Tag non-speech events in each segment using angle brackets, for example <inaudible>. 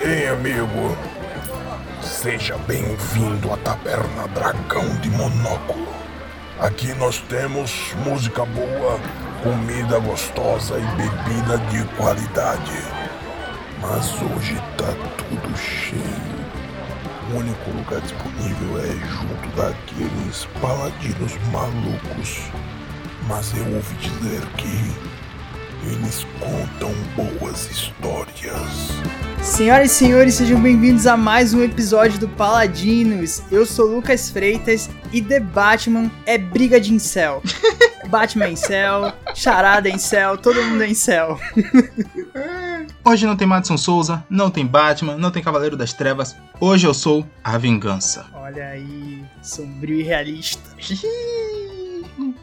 hein, amigo? Seja bem-vindo à Taberna Dragão de Monóculo. Aqui nós temos música boa, comida gostosa e bebida de qualidade. Mas hoje tá tudo cheio. O único lugar disponível é junto daqueles paladinos malucos. Mas eu ouvi dizer que eles contam boas histórias. Senhoras e senhores, sejam bem-vindos a mais um episódio do Paladinos. Eu sou Lucas Freitas e The Batman é briga de incel. <laughs> Batman em céu, charada em céu, todo mundo em céu. <laughs> Hoje não tem Madison Souza, não tem Batman, não tem Cavaleiro das Trevas. Hoje eu sou a Vingança. Olha aí, sombrio e realista. <laughs>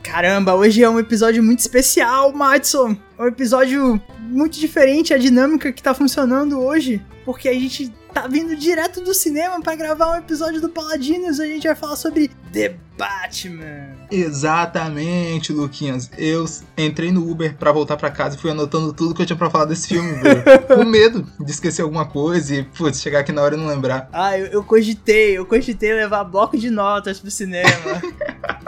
Caramba, hoje é um episódio muito especial, Madison. É um episódio muito diferente a dinâmica que tá funcionando hoje, porque a gente tá vindo direto do cinema para gravar um episódio do Paladinos. A gente vai falar sobre The Batman. Exatamente, Luquinhas. Eu entrei no Uber para voltar para casa e fui anotando tudo que eu tinha pra falar desse filme. <laughs> Com medo de esquecer alguma coisa e, putz, chegar aqui na hora e não lembrar. Ah, eu, eu cogitei, eu cogitei levar bloco de notas pro cinema. <laughs>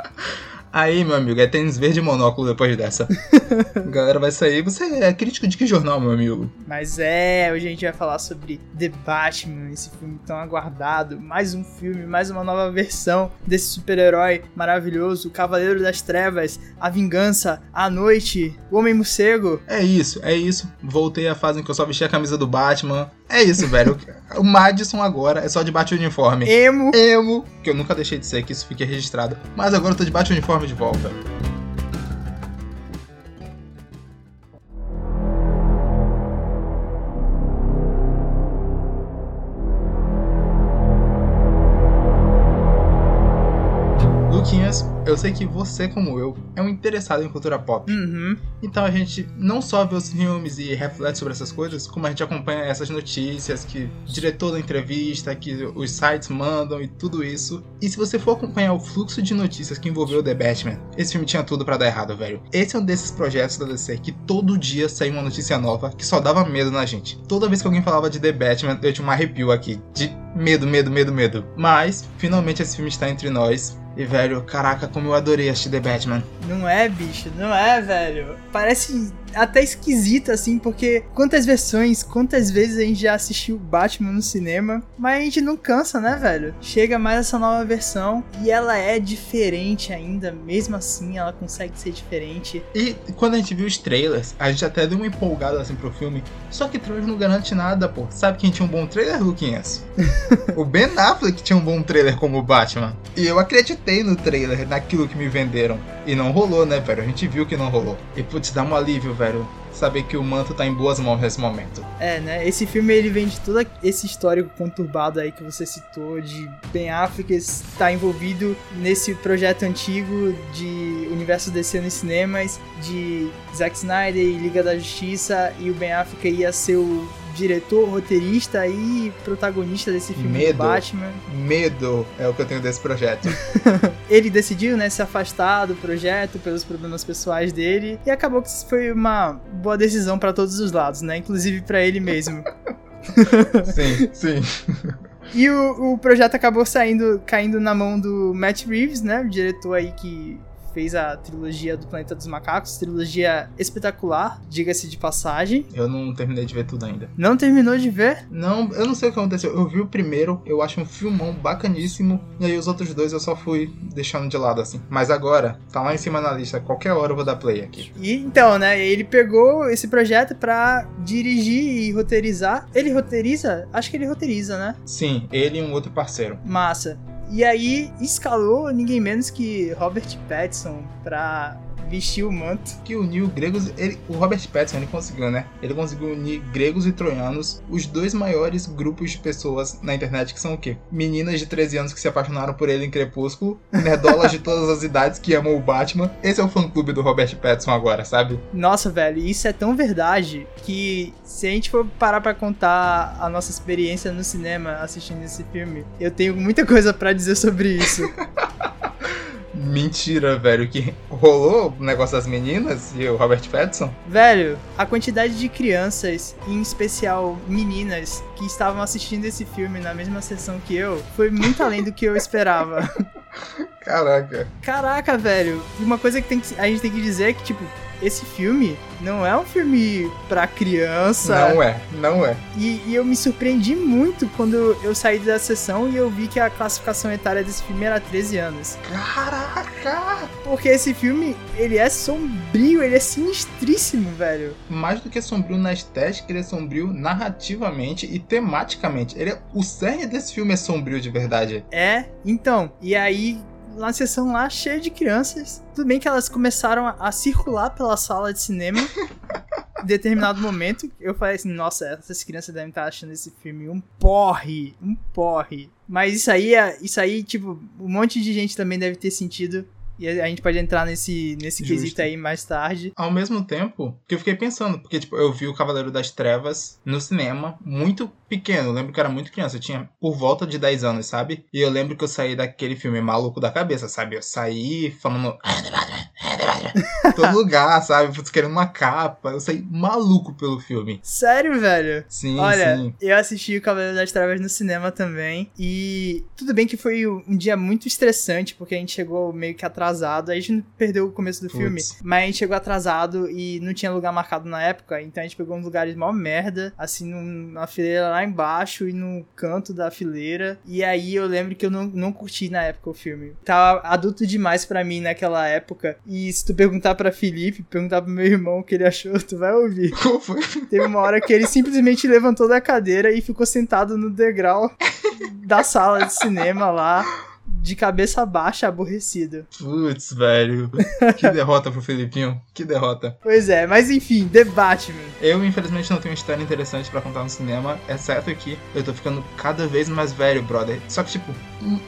Aí, meu amigo, é tênis verde e monóculo depois dessa. <laughs> a galera vai sair. Você é crítico de que jornal, meu amigo? Mas é, hoje a gente vai falar sobre The Batman, esse filme tão aguardado. Mais um filme, mais uma nova versão desse super-herói maravilhoso. O Cavaleiro das Trevas, A Vingança, A Noite, O Homem Morcego. É isso, é isso. Voltei à fase em que eu só vestia a camisa do Batman. É isso, velho. o Madison agora é só de bate-uniforme. Emo. Emo. Que eu nunca deixei de ser, que isso fique registrado. Mas agora eu tô de bate-uniforme de volta. Você, como eu, é um interessado em cultura pop. Uhum. Então a gente não só vê os filmes e reflete sobre essas coisas, como a gente acompanha essas notícias que o diretor da entrevista, que os sites mandam e tudo isso. E se você for acompanhar o fluxo de notícias que envolveu The Batman, esse filme tinha tudo para dar errado, velho. Esse é um desses projetos da DC que todo dia saía uma notícia nova que só dava medo na gente. Toda vez que alguém falava de The Batman, eu tinha um arrepio aqui de medo, medo, medo, medo. Mas finalmente esse filme está entre nós e, velho, caraca, como eu adorei assistir The Batman. Não é, bicho, não é, velho. Parece até esquisito, assim, porque quantas versões, quantas vezes a gente já assistiu Batman no cinema, mas a gente não cansa, né, velho? Chega mais essa nova versão e ela é diferente ainda, mesmo assim ela consegue ser diferente. E quando a gente viu os trailers, a gente até deu uma empolgada assim pro filme, só que trailer não garante nada, pô. Sabe quem tinha um bom trailer, Luquinhas? <laughs> o Ben Affleck tinha um bom trailer como Batman. E eu acreditei no trailer, naquilo que me venderam. E não rolou, né, velho? A gente viu que não rolou. E putz, dá um alívio, velho saber que o manto tá em boas mãos nesse momento. É, né? Esse filme ele vem de todo esse histórico conturbado aí que você citou, de Ben Affleck estar envolvido nesse projeto antigo de universo DC nos cinemas, de Zack Snyder e Liga da Justiça, e o Ben Affleck ia ser o diretor, roteirista e protagonista desse filme medo, do Batman. Medo é o que eu tenho desse projeto. <laughs> ele decidiu, né, se afastar do projeto pelos problemas pessoais dele e acabou que foi uma boa decisão para todos os lados, né, inclusive para ele mesmo. <laughs> sim, sim. E o, o projeto acabou saindo, caindo na mão do Matt Reeves, né? O diretor aí que fez a trilogia do Planeta dos Macacos, trilogia espetacular, diga-se de passagem. Eu não terminei de ver tudo ainda. Não terminou de ver? Não, eu não sei o que aconteceu. Eu vi o primeiro, eu acho um filmão bacaníssimo, e aí os outros dois eu só fui deixando de lado assim. Mas agora, tá lá em cima na lista, qualquer hora eu vou dar play aqui. E então, né, ele pegou esse projeto pra dirigir e roteirizar. Ele roteiriza? Acho que ele roteiriza, né? Sim, ele e um outro parceiro. Massa. E aí escalou ninguém menos que Robert Pattinson pra vestiu o manto. Que uniu gregos. Ele, o Robert Pattinson ele conseguiu, né? Ele conseguiu unir gregos e troianos, os dois maiores grupos de pessoas na internet, que são o quê? Meninas de 13 anos que se apaixonaram por ele em Crepúsculo, nerdolas de todas as idades que amam o Batman. Esse é o fã-clube do Robert Pattinson agora, sabe? Nossa, velho, isso é tão verdade que se a gente for parar para contar a nossa experiência no cinema assistindo esse filme, eu tenho muita coisa para dizer sobre isso. <laughs> Mentira, velho, que rolou o negócio das meninas e o Robert Pattinson? Velho, a quantidade de crianças, em especial meninas, que estavam assistindo esse filme na mesma sessão que eu, foi muito <laughs> além do que eu esperava. Caraca. Caraca, velho. Uma coisa que, tem que a gente tem que dizer é que, tipo, esse filme não é um filme pra criança. Não é, não é. E, e, eu me surpreendi muito quando eu saí da sessão e eu vi que a classificação etária desse filme era 13 anos. Caraca! Porque esse filme, ele é sombrio, ele é sinistríssimo, velho. Mais do que sombrio na estética, ele é sombrio narrativamente e tematicamente. Ele é, o cerne desse filme é sombrio de verdade. É, então. E aí, na sessão lá cheia de crianças. Tudo bem que elas começaram a, circular pela sala de cinema. em determinado momento, eu falei assim: nossa, essas crianças devem estar achando esse filme um porre, um porre. Mas isso aí, é, isso aí, tipo, um monte de gente também deve ter sentido e a gente pode entrar nesse, nesse quesito aí mais tarde. Ao mesmo tempo, que eu fiquei pensando, porque tipo, eu vi o Cavaleiro das Trevas no cinema, muito pequeno. Eu lembro que eu era muito criança, eu tinha por volta de 10 anos, sabe? E eu lembro que eu saí daquele filme maluco da cabeça, sabe? Eu saí falando. <laughs> Todo lugar, sabe? Querendo uma capa. Eu saí maluco pelo filme. Sério, velho? Sim, Olha, sim. eu assisti o Cavaleiro das Trevas no cinema também. E tudo bem que foi um dia muito estressante, porque a gente chegou meio que atrasado atrasado. A gente perdeu o começo do Puts. filme, mas a gente chegou atrasado e não tinha lugar marcado na época, então a gente pegou uns lugares mó merda, assim, num- na fileira lá embaixo e no canto da fileira. E aí eu lembro que eu não, não curti na época o filme. Tava adulto demais pra mim naquela época. E se tu perguntar pra Felipe, perguntar pro meu irmão o que ele achou, <laughs> tu vai ouvir. Foi? Teve uma hora que ele simplesmente levantou da cadeira e ficou sentado no degrau da sala de cinema lá, de cabeça baixa, aborrecido. Putz, velho. Que <laughs> derrota pro Felipinho. Que derrota. Pois é, mas enfim, The Batman. Eu, infelizmente, não tenho uma história interessante pra contar no cinema, exceto que eu tô ficando cada vez mais velho, brother. Só que, tipo,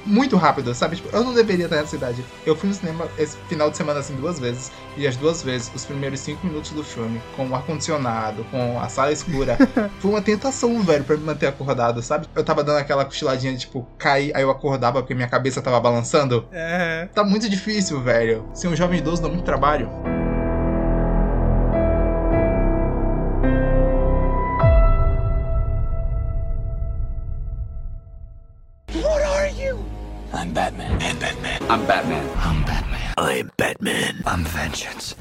muito rápido, sabe? Tipo, eu não deveria estar nessa idade. Eu fui no cinema esse final de semana, assim, duas vezes, e as duas vezes, os primeiros cinco minutos do filme, com o ar-condicionado, com a sala escura, <laughs> foi uma tentação, velho, pra me manter acordado, sabe? Eu tava dando aquela cochiladinha de, tipo, cair, aí eu acordava porque minha cabeça tava balançando. Aham. Tá muito difícil, velho. Ser um jovem idoso dá muito trabalho. I'm Batman. And Batman. I'm Batman. I'm Batman. I'm Batman. I'm vengeance.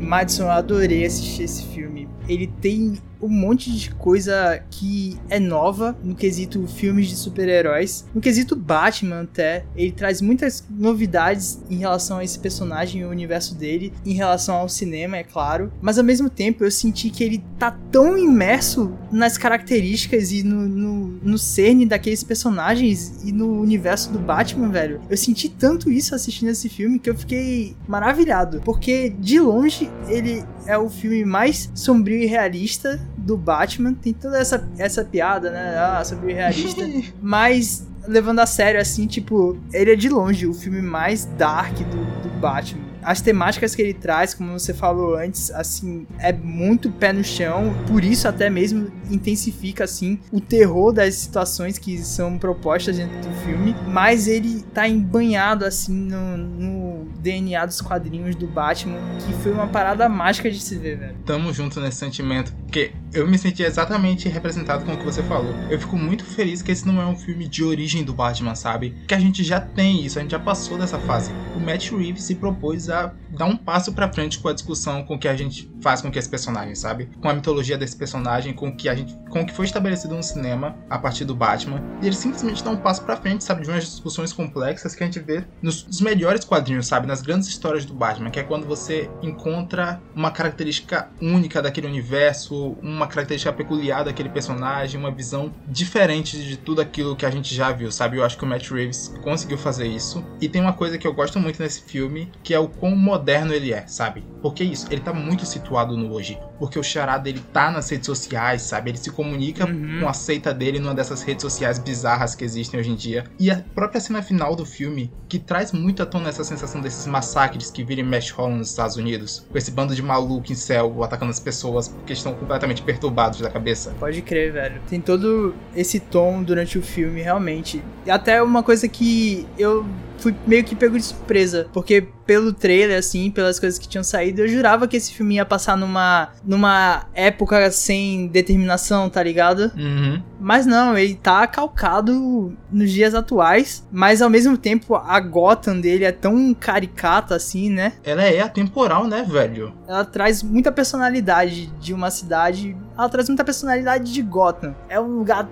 Madison, eu adorei assistir esse filme. Ele tem um monte de coisa que é nova no quesito filmes de super-heróis. No quesito Batman, até. Ele traz muitas novidades em relação a esse personagem e o universo dele, em relação ao cinema, é claro. Mas ao mesmo tempo, eu senti que ele tá tão imerso nas características e no, no, no cerne daqueles personagens e no universo do Batman, velho. Eu senti tanto isso assistindo esse filme que eu fiquei maravilhado. Porque, de longe, ele é o filme mais sombrio e realista do Batman. Tem toda essa, essa piada, né? Ah, sombrio e realista. <laughs> Mas, levando a sério, assim, tipo, ele é de longe o filme mais dark do, do Batman. As temáticas que ele traz, como você falou antes, assim, é muito pé no chão, por isso até mesmo intensifica, assim, o terror das situações que são propostas dentro do filme, mas ele tá embanhado, assim, no, no DNA dos quadrinhos do Batman, que foi uma parada mágica de se ver, velho. Tamo junto nesse sentimento, porque eu me senti exatamente representado com o que você falou. Eu fico muito feliz que esse não é um filme de origem do Batman, sabe? Que a gente já tem isso, a gente já passou dessa fase. O Matt Reeves se propôs a dar um passo pra frente com a discussão com que a gente faz com que esse personagem, sabe? Com a mitologia desse personagem, com que a gente, com o que foi estabelecido no cinema a partir do Batman. E ele simplesmente dá um passo pra frente, sabe? De umas discussões complexas que a gente vê nos, nos melhores quadrinhos, sabe? Nas grandes histórias do Batman, que é quando você encontra uma característica única daquele universo, uma característica peculiar daquele personagem, uma visão diferente de tudo aquilo que a gente já viu, sabe? Eu acho que o Matt Reeves conseguiu fazer isso. E tem uma coisa que eu gosto muito nesse filme, que é o quão moderno ele é, sabe? Porque isso, ele tá muito situado no hoje. Porque o chará dele tá nas redes sociais, sabe? Ele se comunica Uhum. com a seita dele numa dessas redes sociais bizarras que existem hoje em dia. E a própria cena final do filme, que traz muito à tona essa sensação desses massacres que viram e mexe rolam nos Estados Unidos. Com esse bando de maluco em céu atacando as pessoas porque estão completamente perturbados da cabeça. Pode crer, velho. Tem todo esse tom durante o filme, realmente. E até uma coisa que eu fui meio que pego de surpresa, porque pelo trailer, assim, pelas coisas que tinham saído, eu jurava que esse filme ia passar numa, numa época sem determinação, tá ligado? Uhum. Mas não, ele tá calcado nos dias atuais, mas ao mesmo tempo a Gotham dele é tão caricata assim, né? Ela é atemporal, né, velho? Ela traz muita personalidade de uma cidade, ela traz muita personalidade de Gotham. É um lugar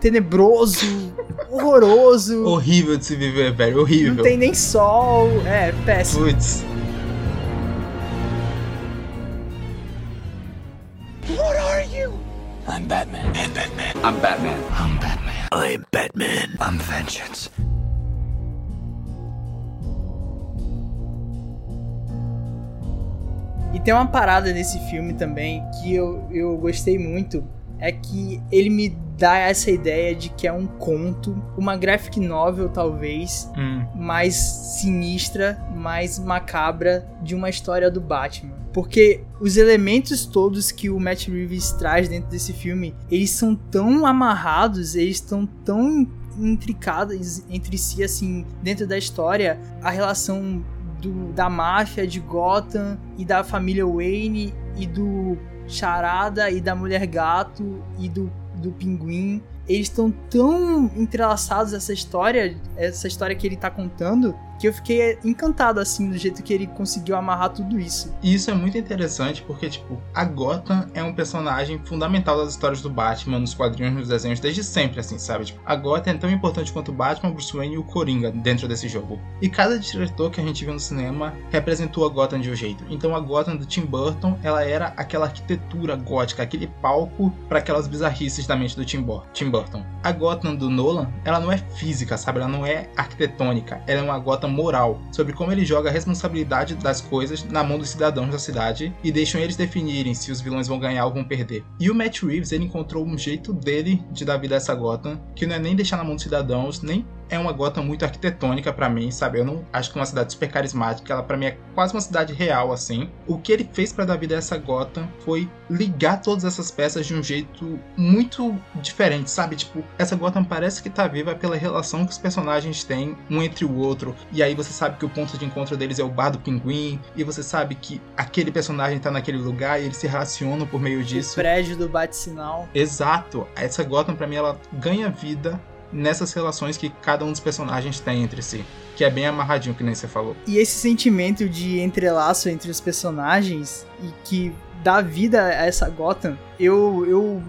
tenebroso, horroroso. Horrível de se viver, velho. Horrível. Não tem nem sol, é péssimo. Putz. I'm Batman. I'm Batman. I'm Batman. I'm Batman. I'm Batman. I'm vengeance. E tem uma parada nesse filme também que eu, eu gostei muito. É que ele me dá essa ideia de que é um conto, uma graphic novel talvez, Hum. mais sinistra, mais macabra de uma história do Batman. Porque os elementos todos que o Matt Reeves traz dentro desse filme, eles são tão amarrados, eles estão tão intricados entre si, assim, dentro da história, a relação do- da máfia de Gotham e da família Wayne e do Charada e da Mulher Gato e do, do Pinguim. Eles estão tão entrelaçados essa história, essa história que ele tá contando, que eu fiquei encantado assim do jeito que ele conseguiu amarrar tudo isso. E isso é muito interessante porque, tipo, a Gotham é um personagem fundamental das histórias do Batman, nos quadrinhos, nos desenhos, desde sempre, assim, sabe? Tipo, a Gotham é tão importante quanto o Batman, Bruce Wayne e o Coringa dentro desse jogo. E cada diretor que a gente viu no cinema representou a Gotham de um jeito. Então a Gotham do Tim Burton, ela era aquela arquitetura gótica, aquele palco para aquelas bizarrices da mente do Tim, Tim Burton. A Gotham do Nolan, ela não é física, sabe? Ela não é arquitetônica. Ela é uma Gotham moral, sobre como ele joga a responsabilidade das coisas na mão dos cidadãos da cidade e deixam eles definirem se os vilões vão ganhar ou vão perder. E o Matt Reeves, ele encontrou um jeito dele de dar vida a essa Gotham, que não é nem deixar na mão dos cidadãos, nem é uma Gotham muito arquitetônica pra mim, sabe? Eu não acho que é uma cidade super carismática, ela pra mim é quase uma cidade real assim. O que ele fez pra dar vida a essa Gotham foi ligar todas essas peças de um jeito muito diferente, sabe? Tipo, essa Gotham parece que tá viva pela relação que os personagens têm um entre o outro. E aí você sabe que o ponto de encontro deles é o bar do pinguim, e você sabe que aquele personagem tá naquele lugar e eles se relacionam por meio O disso. prédio do bate-sinal. Exato. Essa Gotham pra mim ela ganha vida nessas relações que cada um dos personagens tem entre si, que é bem amarradinho que nem você falou. E esse sentimento de entrelaço entre os personagens e que dá vida a essa Gotham, eu, eu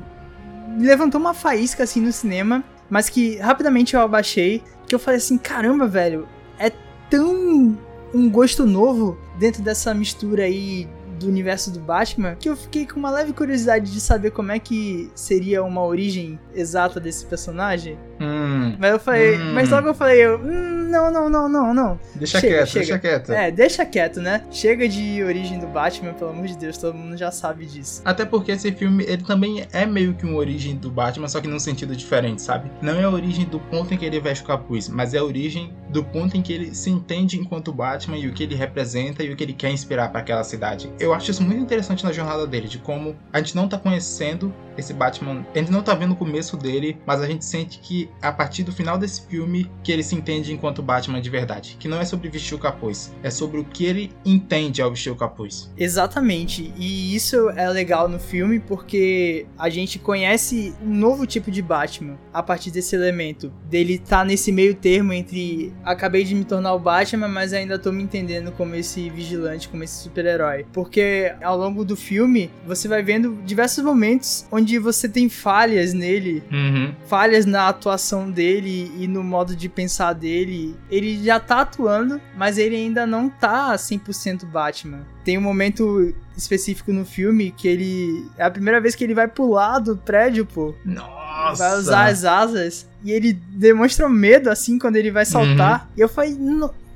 levantou uma faísca assim no cinema, mas que rapidamente eu abaixei, que eu falei assim, caramba, velho, é tão um gosto novo dentro dessa mistura aí do universo do Batman, que eu fiquei com uma leve curiosidade de saber como é que seria uma origem exata desse personagem. Hum, Mas eu falei, Hum. mas logo eu falei, eu, hum, não, não, não, não, não. deixa Chega, quieto, chega. deixa quieto. É, deixa quieto, né? Chega de origem do Batman, pelo amor de Deus, todo mundo já sabe disso. Até porque esse filme, ele também é meio que uma origem do Batman, só que num sentido diferente, sabe? Não é a origem do ponto em que ele veste o capuz, mas é a origem do ponto em que ele se entende enquanto Batman e o que ele representa e o que ele quer inspirar para aquela cidade. Eu acho isso muito interessante na jornada dele, de como a gente não tá conhecendo esse Batman, a gente não tá vendo o começo dele, mas a gente sente que a partir do final desse filme que ele se entende enquanto Batman de verdade, que não é sobre vestir o capuz, é sobre o que ele entende ao vestir o capuz. Exatamente, e isso é legal no filme porque a gente conhece um novo tipo de Batman a partir desse elemento. Dele tá nesse meio termo entre acabei de me tornar o Batman, mas ainda tô me entendendo como esse vigilante, como esse super-herói. Porque ao longo do filme você vai vendo diversos momentos onde você tem falhas nele Uhum. falhas na atuação dele e no modo de pensar dele. Ele já tá atuando, mas ele ainda não tá 100% Batman. Tem um momento específico no filme que ele. É a primeira vez que ele vai pular do prédio, pô. Nossa! Vai usar as asas. E ele demonstra medo assim quando ele vai saltar. E eu falei.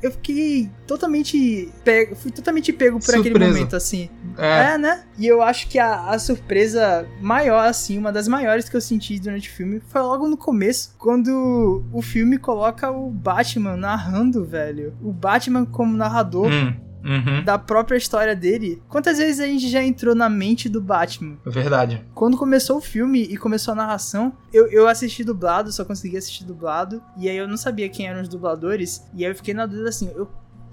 Eu fiquei totalmente pego, fui totalmente pego por aquele Surpreso. momento, assim. É, É, né? E eu acho que a, a surpresa maior, assim, uma das maiores que eu senti durante o filme foi logo no começo, quando o filme coloca o Batman narrando, velho. O Batman como narrador. Hum. Uhum. da própria história dele. Quantas vezes a gente já entrou na mente do Batman? Verdade. Quando começou o filme e começou a narração, eu, eu assisti dublado, só consegui assistir dublado. E aí eu não sabia quem eram os dubladores. E aí eu fiquei na dúvida assim, eu.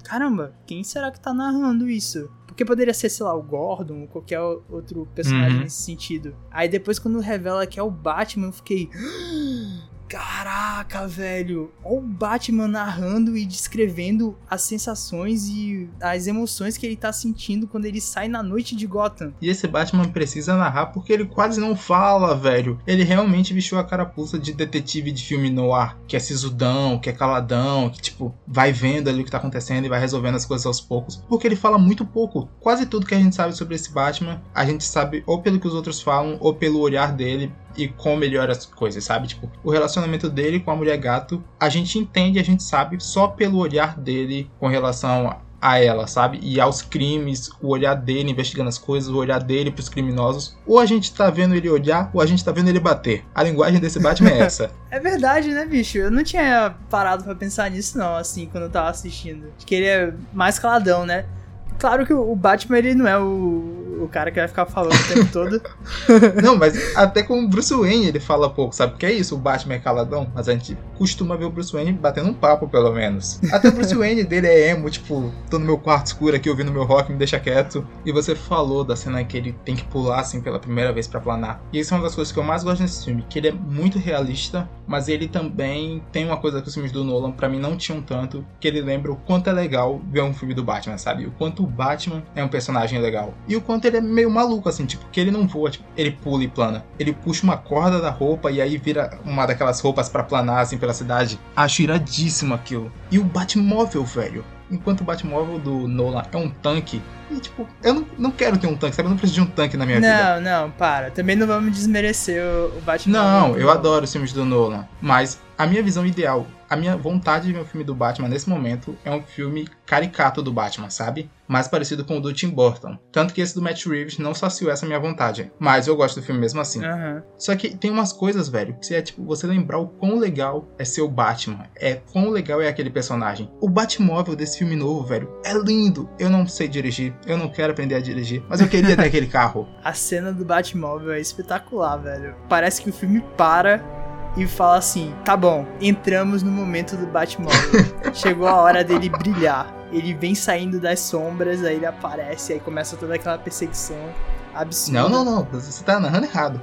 Caramba, quem será que tá narrando isso? Porque poderia ser, sei lá, o Gordon ou qualquer outro personagem Uhum. nesse sentido. Aí depois, quando revela que é o Batman, eu fiquei. <gasps> Caraca, velho! Olha o Batman narrando e descrevendo as sensações e as emoções que ele tá sentindo quando ele sai na noite de Gotham. E esse Batman precisa narrar porque ele quase não fala, velho. Ele realmente vestiu a carapuça de detetive de filme noir, que é sisudão, que é caladão, que tipo, vai vendo ali o que tá acontecendo e vai resolvendo as coisas aos poucos. Porque ele fala muito pouco. Quase tudo que a gente sabe sobre esse Batman, a gente sabe ou pelo que os outros falam, ou pelo olhar dele e como olha as coisas, sabe? Tipo, o relacionamento dele com a mulher gato, a gente entende, a gente sabe só pelo olhar dele com relação a a ela, sabe? E aos crimes, o olhar dele investigando as coisas, o olhar dele pros criminosos. Ou a gente tá vendo ele olhar, ou a gente tá vendo ele bater. A linguagem desse Batman é essa. <laughs> É verdade, né, bicho? Eu não tinha parado pra pensar nisso, não, assim, quando eu tava assistindo. Acho que ele é mais caladão, né? Claro que o Batman, ele não é o, o cara que vai ficar falando o tempo todo. <laughs> Não, mas até com o Bruce Wayne ele fala pouco, sabe? Porque é isso, o Batman é caladão, mas a gente costuma ver o Bruce Wayne batendo um papo, pelo menos. Até o Bruce <laughs> Wayne dele é emo, tipo, tô no meu quarto escuro aqui ouvindo meu rock, me deixa quieto. E você falou da cena que ele tem que pular, assim, pela primeira vez pra planar. E isso é uma das coisas que eu mais gosto nesse filme, que ele é muito realista, mas ele também tem uma coisa que os filmes do Nolan, pra mim, não tinham tanto, que ele lembra o quanto é legal ver um filme do Batman, sabe? O quanto Batman é um personagem legal. E o quanto ele é meio maluco, assim, tipo, que ele não voa, tipo, ele pula e plana. Ele puxa uma corda da roupa e aí vira uma daquelas roupas pra planar, assim, pela cidade. Acho iradíssimo aquilo. E o Batmóvel, velho. Enquanto o Batmóvel do Nolan é um tanque. E, tipo, eu não, não quero ter um tanque, sabe? Eu não preciso de um tanque na minha vida. Não, não, para. Também não vamos desmerecer o, o Batman. Não, eu adoro os filmes do Nolan. Mas a minha visão ideal, a minha vontade de ver um filme do Batman nesse momento é um filme caricato do Batman, sabe? Mais parecido com o do Tim Burton. Tanto que esse do Matt Reeves não saciou essa minha vontade. Mas eu gosto do filme mesmo assim. Aham. Só que tem umas coisas, velho, que é tipo, você lembrar o quão legal é ser o Batman. É quão legal é aquele personagem. O Batmóvel desse filme novo, velho, é lindo. Eu não sei dirigir, eu não quero aprender a dirigir, mas eu queria ter <laughs> aquele carro. A cena do Batmóvel é espetacular, velho. Parece que o filme para e fala assim: tá bom, entramos no momento do Batmóvel. <laughs> Chegou a hora dele brilhar. Ele vem saindo das sombras, aí ele aparece, aí começa toda aquela perseguição absurda. Não, não, não, você tá narrando errado.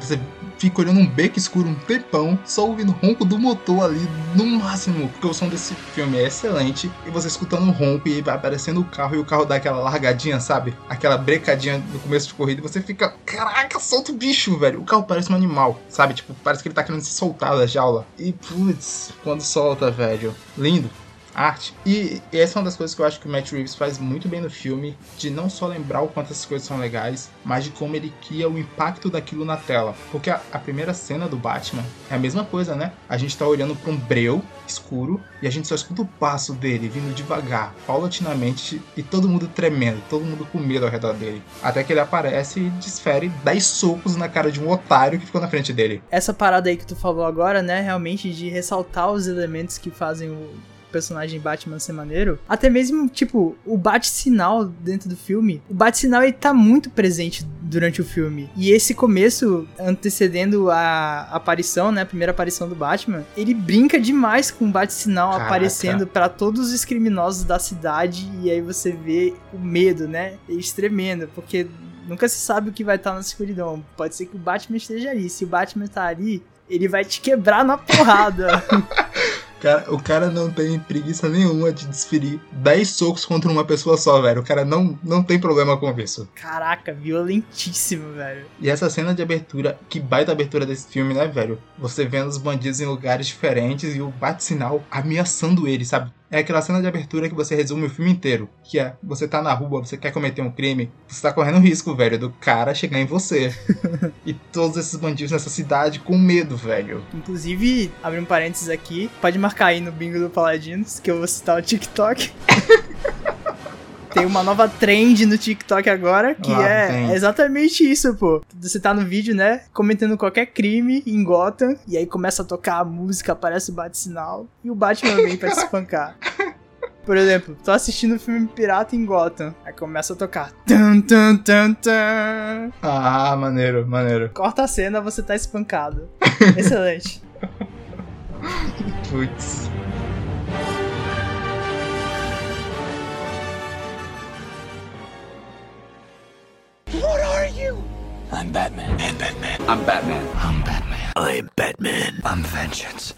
Você fica olhando um beco escuro um tempão, só ouvindo o ronco do motor ali no máximo, porque o som desse filme é excelente, e você escutando o ronco e vai aparecendo o carro e o carro dá aquela largadinha, sabe? Aquela brecadinha no começo de corrida, e você fica, caraca, solta o bicho, velho. O carro parece um animal, sabe? Tipo, parece que ele tá querendo se soltar da jaula. E putz, quando solta, velho, lindo arte. E essa é uma das coisas que eu acho que o Matt Reeves faz muito bem no filme, de não só lembrar o quanto essas coisas são legais, mas de como ele cria o impacto daquilo na tela. Porque a, a primeira cena do Batman é a mesma coisa, né? A gente tá olhando pra um breu escuro e a gente só escuta o passo dele vindo devagar, paulatinamente, e todo mundo tremendo, todo mundo com medo ao redor dele. Até que ele aparece e desfere 10 socos na cara de um otário que ficou na frente dele. Essa parada aí que tu falou agora, né? Realmente de ressaltar os elementos que fazem o personagem Batman ser maneiro. Até mesmo, tipo, o bate-sinal dentro do filme. O bate-sinal ele tá muito presente durante o filme. E esse começo, antecedendo a aparição, né? A primeira aparição do Batman, ele brinca demais com o bate-sinal aparecendo pra todos os criminosos da cidade. E aí você vê o medo, né? Eles tremendo, porque nunca se sabe o que vai estar na escuridão. Pode ser que o Batman esteja ali. Se o Batman tá ali, ele vai te quebrar na porrada. <laughs> Cara, o cara não tem preguiça nenhuma de desferir 10 socos contra uma pessoa só, velho. O cara não, não tem problema com isso. Caraca, violentíssimo, velho. E essa cena de abertura, que baita abertura desse filme, né, velho? Você vendo os bandidos em lugares diferentes e o bate-sinal ameaçando eles, sabe? É aquela cena de abertura que você resume o filme inteiro. Que é, você tá na rua, você quer cometer um crime, você tá correndo risco, velho, do cara chegar em você. <laughs> e todos esses bandidos nessa cidade com medo, velho. Inclusive, abrir um parênteses aqui, pode marcar aí no bingo do Paladinos, que eu vou citar o TikTok. <laughs> Tem uma nova trend no TikTok agora, que Ah, é tem. exatamente isso, pô. Você tá no vídeo, né, cometendo qualquer crime em Gotham, e aí começa a tocar a música, aparece o bate-sinal, e o Batman vem pra te espancar. Por exemplo, tô assistindo um filme pirata em Gotham. Aí começa a tocar. Tum, tum, tum, tum. Ah, maneiro, maneiro. Corta a cena, você tá espancado. <laughs> Excelente. Putz. I'm Batman. I'm Batman. I'm Batman. I'm Batman. I'm Batman. I'm vengeance.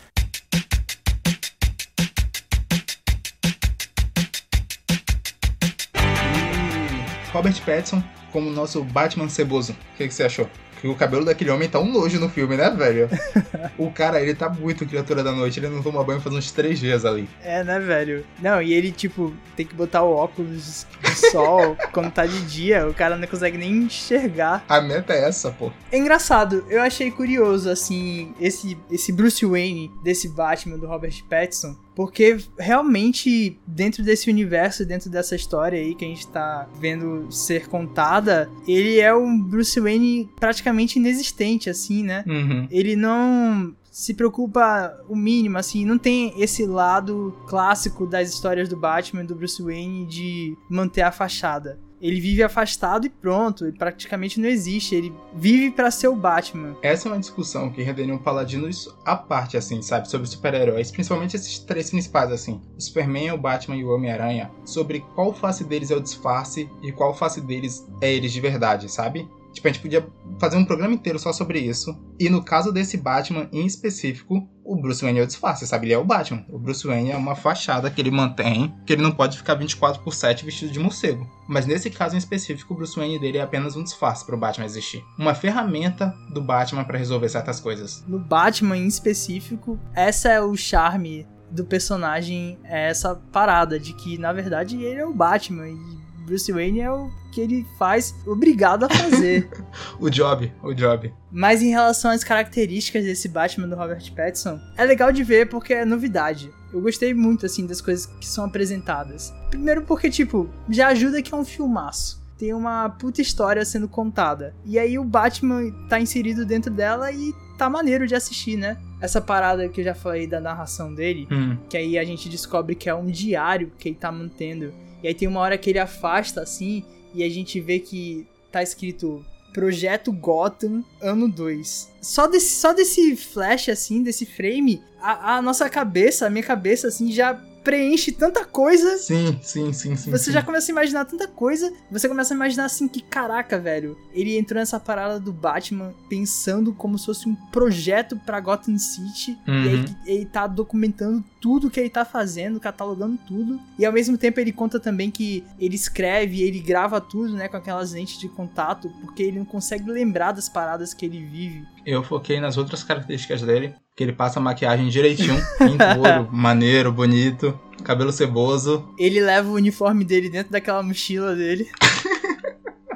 Robert Pattinson como nosso Batman ceboso. O que, que você achou? Que o cabelo daquele homem tá um nojo no filme, né, velho? <laughs> o cara, ele tá muito criatura da noite. Ele não toma banho faz uns três dias ali. É, né, velho? Não, e ele, tipo, tem que botar o óculos de sol <laughs> quando tá de dia. O cara não consegue nem enxergar. A meta é essa, pô. É engraçado, eu achei curioso, assim, esse, esse Bruce Wayne desse Batman do Robert Pattinson. Porque realmente, dentro desse universo, dentro dessa história aí que a gente tá vendo ser contada, ele é um Bruce Wayne praticamente inexistente, assim, né? Uhum. Ele não se preocupa o mínimo, assim, não tem esse lado clássico das histórias do Batman, do Bruce Wayne, de manter a fachada. Ele vive afastado e pronto, ele praticamente não existe, ele vive pra ser o Batman. Essa é uma discussão que renderia um Paladinos à parte, assim, sabe? Sobre super-heróis, principalmente esses três principais, assim: o Superman, o Batman e o Homem-Aranha. Sobre qual face deles é o disfarce e qual face deles é eles de verdade, sabe? Tipo, a gente podia fazer um programa inteiro só sobre isso. E no caso desse Batman em específico, o Bruce Wayne é o disfarce, sabe? Ele é o Batman. O Bruce Wayne é uma fachada que ele mantém, que ele não pode ficar 24 por 7 vestido de morcego. Mas nesse caso em específico, o Bruce Wayne dele é apenas um disfarce pro Batman existir. Uma ferramenta do Batman para resolver certas coisas. No Batman em específico, essa é o charme do personagem, é essa parada de que, na verdade, ele é o Batman e Bruce Wayne é o que ele faz obrigado a fazer. <laughs> o job, o job. Mas em relação às características desse Batman do Robert Pattinson, é legal de ver porque é novidade. Eu gostei muito, assim, das coisas que são apresentadas. Primeiro porque, tipo, já ajuda que é um filmaço. Tem uma puta história sendo contada. E aí o Batman tá inserido dentro dela e tá maneiro de assistir, né? Essa parada que eu já falei da narração dele, Hum. que aí a gente descobre que é um diário que ele tá mantendo. E aí tem uma hora que ele afasta assim e a gente vê que tá escrito Projeto Gotham ano 2. Só desse, só desse flash assim, desse frame, a, a nossa cabeça, a minha cabeça assim já preenche tanta coisa Sim, sim, sim, sim. você sim. já começa a imaginar tanta coisa, você começa a imaginar assim que, caraca, velho, ele entrou nessa parada do Batman pensando como se fosse um projeto pra Gotham City, e aí Uhum. ele tá documentando tudo que ele tá fazendo, catalogando tudo, e ao mesmo tempo ele conta também que ele escreve, ele grava tudo, né, com aquelas lentes de contato, porque ele não consegue lembrar das paradas que ele vive. Eu foquei nas outras características dele, que ele passa a maquiagem direitinho, <laughs> em couro, maneiro, bonito, cabelo ceboso. Ele leva o uniforme dele dentro daquela mochila dele. <laughs>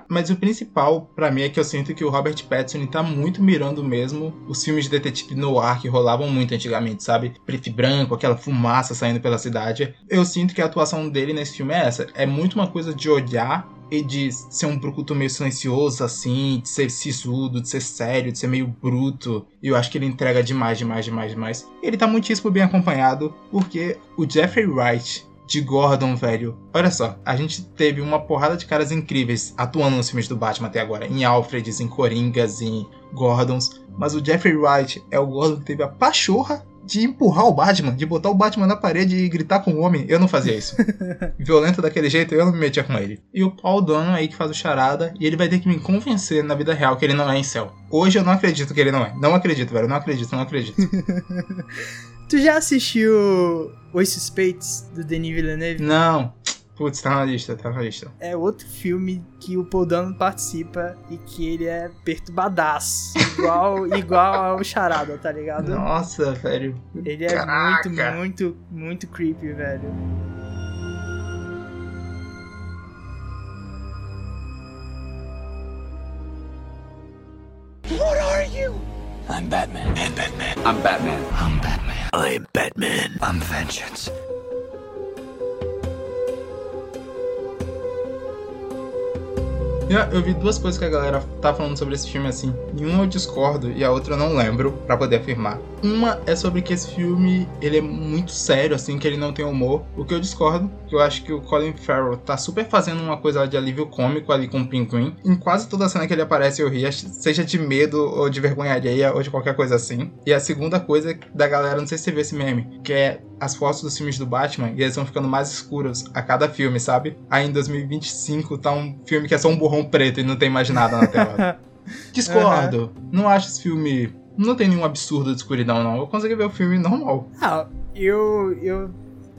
Mas o principal, pra mim, é que eu sinto que o Robert Pattinson tá muito mirando mesmo os filmes de detetive no ar que rolavam muito antigamente, sabe? Preto e branco, aquela fumaça saindo pela cidade. Eu sinto que a atuação dele nesse filme é essa. É muito uma coisa de olhar e de ser um brucutu meio silencioso, assim, de ser sisudo, de ser sério, de ser meio bruto. E eu acho que ele entrega demais, demais, demais, demais. Ele tá muitíssimo bem acompanhado, porque o Jeffrey Wright de Gordon, velho. Olha só, a gente teve uma porrada de caras incríveis atuando nos filmes do Batman até agora. Em Alfreds, em Coringas, em Gordons. Mas o Jeffrey Wright é o Gordon que teve a pachorra de empurrar o Batman, de botar o Batman na parede e gritar com o homem. Eu não fazia isso. <laughs> Violento daquele jeito, eu não me metia com ele. E o Paul Dano aí que faz o charada, e ele vai ter que me convencer na vida real que ele não é em céu. Hoje eu não acredito que ele não é. Não acredito, velho. Não acredito, não acredito. <laughs> Tu já assistiu Os Suspeitos, do Denis Villeneuve? não. Putz, tá na lista, tá na lista. é outro filme que o Paul Dano participa e que ele é perturbadaço. Igual, <laughs> igual ao Charada, tá ligado? Nossa, velho. Ele é Caraca. muito, muito, muito creepy, velho. I'm Batman. I'm Batman. I'm Batman. I'm Batman. I'm Batman. I'm vengeance. Eu, eu vi duas coisas que a galera tá falando sobre esse filme assim. Em uma eu discordo e a outra eu não lembro pra poder afirmar. Uma é sobre que esse filme ele é muito sério, assim, que ele não tem humor. O que eu discordo, que eu acho que o Colin Farrell tá super fazendo uma coisa de alívio cômico ali com o Pinguim. Em quase toda cena que ele aparece eu ria, seja de medo ou de vergonha alheia ou de qualquer coisa assim. E a segunda coisa da galera, não sei se você viu esse meme, que é as fotos dos filmes do Batman e eles vão ficando mais escuros a cada filme, sabe? Aí em 2025 tá um filme que é só um borrão preto e não tem mais nada na tela. <laughs> Discordo. Uhum. Não acho esse filme não tem nenhum absurdo de escuridão, não. Eu consegui ver o filme normal. Ah, eu. eu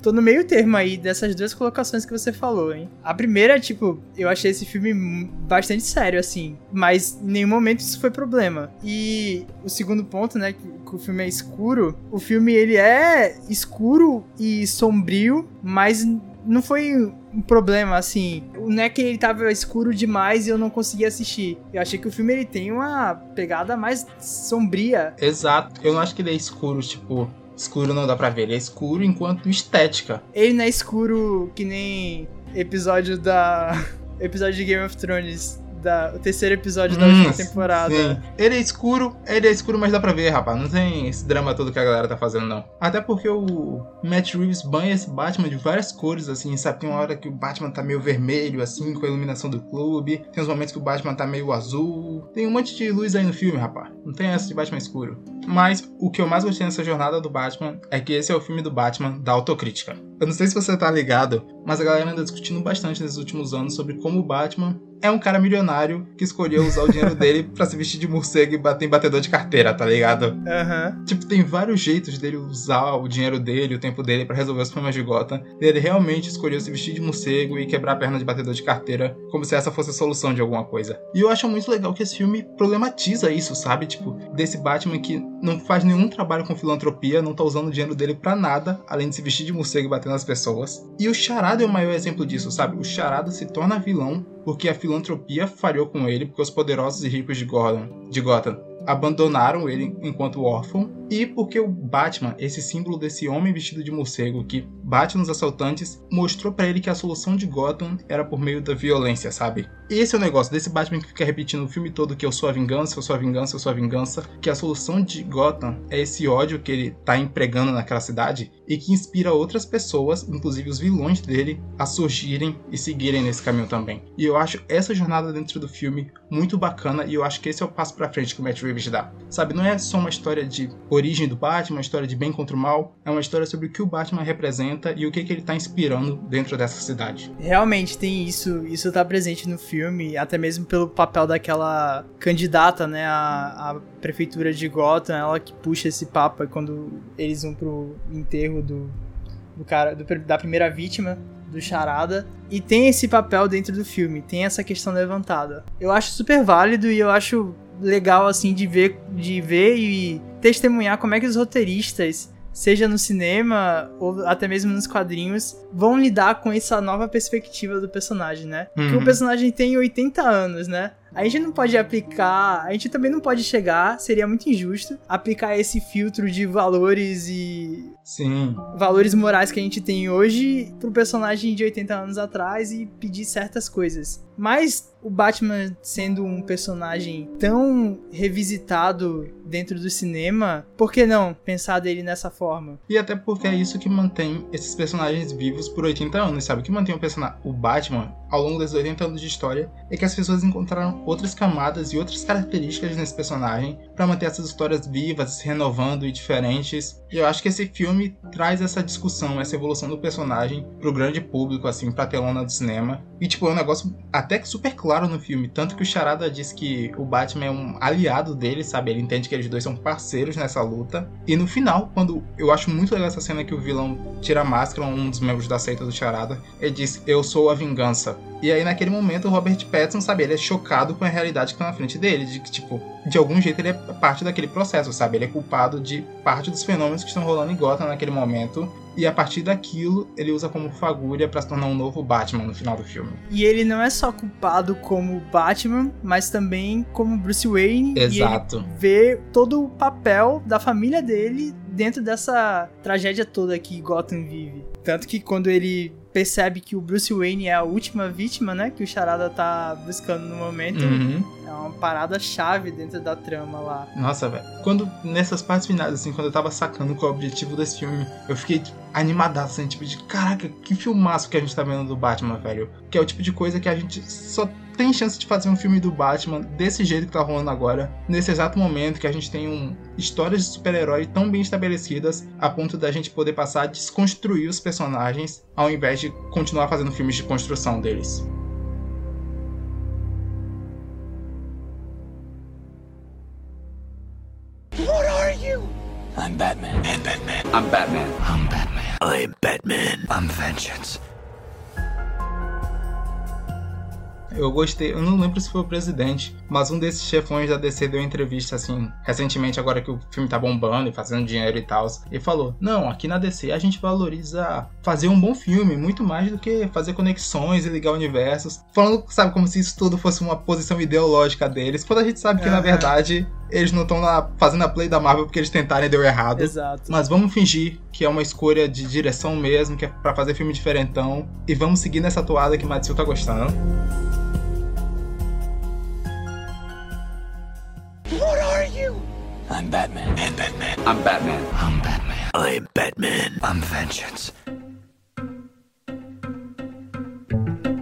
tô no meio termo aí dessas duas colocações que você falou, hein? A primeira, tipo, eu achei esse filme bastante sério, assim, mas em nenhum momento isso foi problema. E o segundo ponto, né, que, que o filme é escuro, o filme ele é escuro e sombrio, mas não foi um problema, assim. Não é que ele tava escuro demais e eu não conseguia assistir. Eu achei que o filme ele tem uma pegada mais sombria. Exato. Eu não acho que ele é escuro, tipo. Escuro não dá pra ver, ele é escuro enquanto estética. Ele não é escuro que nem episódio da. <laughs> episódio de Game of Thrones da, o terceiro episódio da hum, última temporada. Sim. Ele é escuro, ele é escuro, mas dá pra ver, rapaz. Não tem esse drama todo que a galera tá fazendo, não. Até porque o Matt Reeves banha esse Batman de várias cores, assim, sabe? Tem uma hora que o Batman tá meio vermelho, assim, com a iluminação do clube. Tem uns momentos que o Batman tá meio azul. Tem um monte de luz aí no filme, rapaz. Não tem essa de Batman escuro. Mas o que eu mais gostei nessa jornada do Batman é que esse é o filme do Batman da autocrítica. Eu não sei se você tá ligado, mas a galera anda discutindo bastante nesses últimos anos sobre como o Batman é um cara milionário que escolheu usar o dinheiro dele <laughs> para se vestir de morcego e bater em batedor de carteira, tá ligado? Uhum. Tipo, tem vários jeitos dele usar o dinheiro dele, o tempo dele para resolver os problemas de Gotham. Ele realmente escolheu se vestir de morcego e quebrar a perna de batedor de carteira, como se essa fosse a solução de alguma coisa. E eu acho muito legal que esse filme problematiza isso, sabe? Tipo, desse Batman que não faz nenhum trabalho com filantropia, não tá usando o dinheiro dele para nada, além de se vestir de morcego e bater nas pessoas. E o Charada é o maior exemplo disso, sabe? O Charada se torna vilão porque a filantropia falhou com ele, porque os poderosos e ricos de, Gordon, de Gotham abandonaram ele enquanto órfão, e porque o Batman, esse símbolo desse homem vestido de morcego que bate nos assaltantes, mostrou para ele que a solução de Gotham era por meio da violência, sabe? Esse é o negócio desse Batman que fica repetindo o filme todo que eu sou a vingança, eu sou a vingança, eu sou a vingança, que a solução de Gotham é esse ódio que ele tá empregando naquela cidade e que inspira outras pessoas, inclusive os vilões dele, a surgirem e seguirem nesse caminho também. E eu acho essa jornada dentro do filme muito bacana e eu acho que esse é o passo para frente que o Matt Reeves dá. Sabe, não é só uma história de origem do Batman, uma história de bem contra o mal, é uma história sobre o que o Batman representa e o que, que ele tá inspirando dentro dessa cidade. Realmente tem isso, isso tá presente no filme, até mesmo pelo papel daquela candidata, né, à, à prefeitura de Gotham, ela que puxa esse papo quando eles vão pro enterro do, do cara, do, da primeira vítima do Charada. E tem esse papel dentro do filme, tem essa questão levantada. Eu acho super válido e eu acho legal, assim, de ver, de ver e testemunhar como é que os roteiristas seja no cinema ou até mesmo nos quadrinhos, vão lidar com essa nova perspectiva do personagem, né? Uhum. Porque o personagem tem 80 anos, né? A gente não pode aplicar, a gente também não pode chegar, seria muito injusto aplicar esse filtro de valores e Sim. valores morais que a gente tem hoje pro personagem de 80 anos atrás e pedir certas coisas. Mas o Batman sendo um personagem tão revisitado dentro do cinema, por que não pensar dele nessa forma? E até porque é isso que mantém esses personagens vivos por 80 anos, sabe? O que mantém o, personagem, o Batman ao longo desses 80 anos de história é que as pessoas encontraram outras camadas e outras características nesse personagem para manter essas histórias vivas, se renovando e diferentes. E eu acho que esse filme traz essa discussão, essa evolução do personagem pro grande público, assim, pra telona do cinema. E, tipo, é um negócio até que super claro no filme. Tanto que o Charada diz que o Batman é um aliado dele, sabe? Ele entende que eles dois são parceiros nessa luta. E no final, quando eu acho muito legal essa cena que o vilão tira a máscara, um dos membros da seita do Charada, ele diz: Eu sou a vingança. E aí, naquele momento, o Robert Pattinson, sabe, ele é chocado com a realidade que tá na frente dele. De que, tipo, de algum jeito ele é parte daquele processo, sabe? Ele é culpado de parte dos fenômenos que estão rolando em Gotham naquele momento. E a partir daquilo, ele usa como fagulha para se tornar um novo Batman no final do filme. E ele não é só culpado como Batman, mas também como Bruce Wayne. Exato. Vê todo o papel da família dele dentro dessa tragédia toda que Gotham vive. Tanto que quando ele percebe que o Bruce Wayne é a última vítima, né? Que o Charada tá buscando no momento. Uhum. É uma parada chave dentro da trama lá. Nossa, velho. Quando, nessas partes finais, assim, quando eu tava sacando qual é o objetivo desse filme, eu fiquei animadaço, assim, tipo de caraca, que filmaço que a gente tá vendo do Batman, velho. Que é o tipo de coisa que a gente só tem chance de fazer um filme do Batman desse jeito que tá rolando agora, nesse exato momento que a gente tem um, histórias de super-herói tão bem estabelecidas a ponto da gente poder passar a desconstruir os personagens ao invés de continuar fazendo filmes de construção deles. I'm Batman. I'm Batman. I'm Batman. I'm Batman. I'm Batman. I'm vengeance. Eu gostei, eu não lembro se foi o presidente, mas um desses chefões da DC deu entrevista assim, recentemente, agora que o filme tá bombando e fazendo dinheiro e tal. E falou: Não, aqui na DC a gente valoriza fazer um bom filme, muito mais do que fazer conexões e ligar universos. Falando, sabe, como se isso tudo fosse uma posição ideológica deles, quando a gente sabe que na Aham. verdade eles não estão fazendo a play da Marvel porque eles tentaram e deu errado. Exato. Mas vamos fingir que é uma escolha de direção mesmo, que é pra fazer filme diferentão. E vamos seguir nessa toada que Matsu tá gostando. What are you? I'm Batman. I'm Batman. I'm Batman. I'm Batman. I'm Batman. I'm vengeance.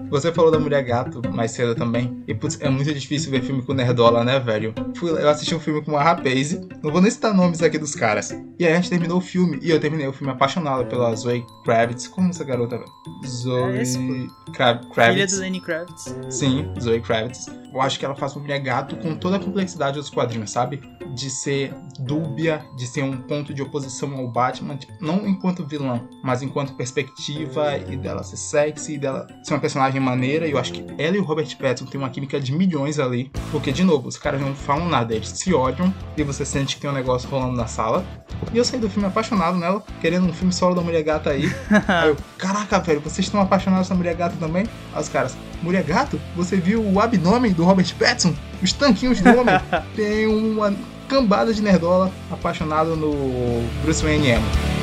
Você falou da Mulher Gato mais cedo também. E putz, é muito difícil ver filme com Nerdola, né, velho? Fui, eu assisti um filme com uma Rapaze. Não vou nem citar nomes aqui dos caras. E aí a gente terminou o filme. E eu terminei o filme apaixonado pela Zoe Kravitz. Como essa garota, velho? É Zoe Filha Kravitz. do Lenny Kravitz. Sim, Zoe Kravitz. Eu acho que ela faz uma mulher gato com toda a complexidade dos quadrinhos, sabe? De ser dúbia, de ser um ponto de oposição ao Batman, tipo, não enquanto vilã, mas enquanto perspectiva e dela ser sexy, e dela ser uma personagem maneira. E eu acho que ela e o Robert Pattinson têm uma química de milhões ali, porque de novo, os caras não falam nada, eles se odiam e você sente que tem um negócio rolando na sala. E eu saí do filme apaixonado nela, querendo um filme solo da mulher gata aí. <laughs> Aí eu, caraca, velho, vocês estão apaixonados pela mulher gata também? Aí os caras, mulher gato? Você viu o abdômen do Robert Pattinson? Os tanquinhos do homem? <laughs> Tem uma cambada de nerdola apaixonado no Bruce Wayne emo.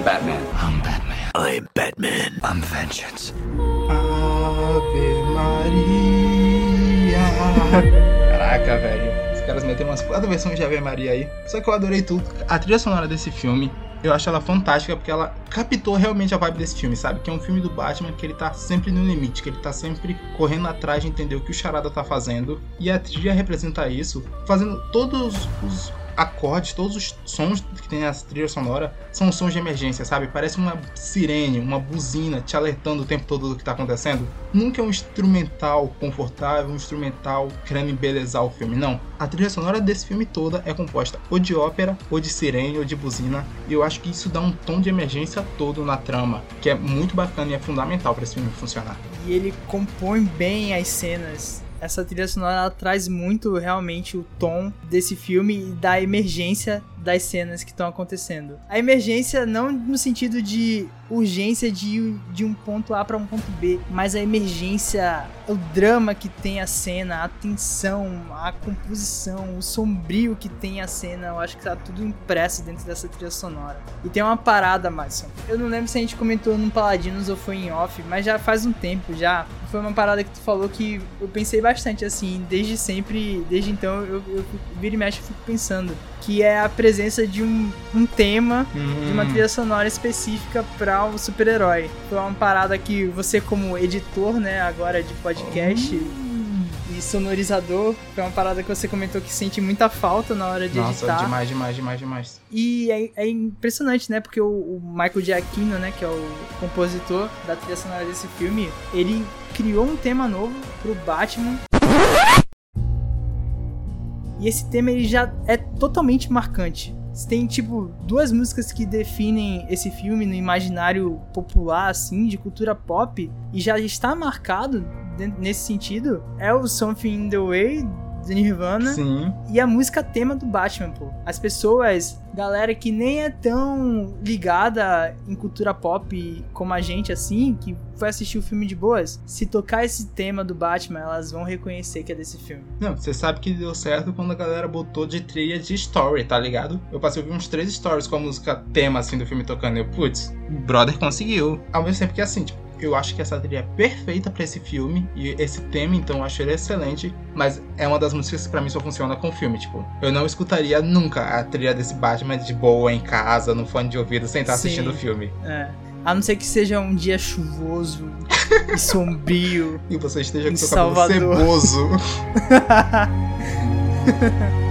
I'm Batman. I'm Batman. I'm Batman. I'm vengeance. Ave Maria. Caraca, velho. Os caras meteram umas quatro versões de Ave Maria aí. Só que eu adorei tudo. A trilha sonora desse filme, eu acho ela fantástica porque ela captou realmente a vibe desse filme, sabe? Que é um filme do Batman que ele tá sempre no limite, que ele tá sempre correndo atrás de entender o que o Charada tá fazendo. E a trilha representa isso, fazendo todos os acordes, todos os sons que tem essa trilha sonora são sons de emergência, sabe? Parece uma sirene, uma buzina te alertando o tempo todo do que tá acontecendo. Nunca é um instrumental confortável, um instrumental querendo embelezar o filme, não. A trilha sonora desse filme toda é composta ou de ópera, ou de sirene, ou de buzina, e eu acho que isso dá um tom de emergência todo na trama, que é muito bacana e é fundamental para esse filme funcionar. E ele compõe bem as cenas. Essa trilha sonora traz muito realmente o tom desse filme e da emergência das cenas que estão acontecendo. A emergência não no sentido de urgência de de um ponto A para um ponto B, mas a emergência, o drama que tem a cena, a tensão, a composição, o sombrio que tem a cena, eu acho que tá tudo impresso dentro dessa trilha sonora. E tem uma parada, Madison. Eu não lembro se a gente comentou no Paladinos ou foi em off, mas já faz um tempo já. Foi uma parada que tu falou que eu pensei bastante assim, desde sempre, desde então eu, eu, eu e mexe eu fico pensando que é a presença de um, um tema de uma trilha sonora específica para o super-herói. Foi uma parada que você como editor, né, agora de podcast e sonorizador, foi uma parada que você comentou que sente muita falta na hora de Nossa, editar. demais, demais, demais, demais. E é, é impressionante, né? Porque o, o Michael Giacchino, né? Que é o compositor da trilha sonora desse filme, ele criou um tema novo pro Batman. E esse tema ele já é totalmente marcante. Tem tipo duas músicas que definem esse filme no imaginário popular, assim, de cultura pop, e já está marcado nesse sentido. É o Something in the Way de Nirvana Sim. e a música tema do Batman, pô. As pessoas galera que nem é tão ligada em cultura pop como a gente, assim, que foi assistir o filme de boas, se tocar esse tema do Batman, elas vão reconhecer que é desse filme. Não, você sabe que deu certo quando a galera botou de trilha de story, tá ligado? Eu passei a ouvir uns três stories com a música tema, assim, do filme tocando. Eu, putz, brother conseguiu. Ao mesmo tempo que assim, tipo, eu acho que essa trilha é perfeita para esse filme e esse tema, então eu acho ele excelente, mas é uma das músicas que para mim só funciona com o filme, tipo, eu não escutaria nunca a trilha desse Batman de boa em casa, no fone de ouvido, sem estar assistindo o filme. É. A não ser que seja um dia chuvoso e <laughs> sombrio. E você esteja com seu cabelo Salvador. ceboso. <laughs>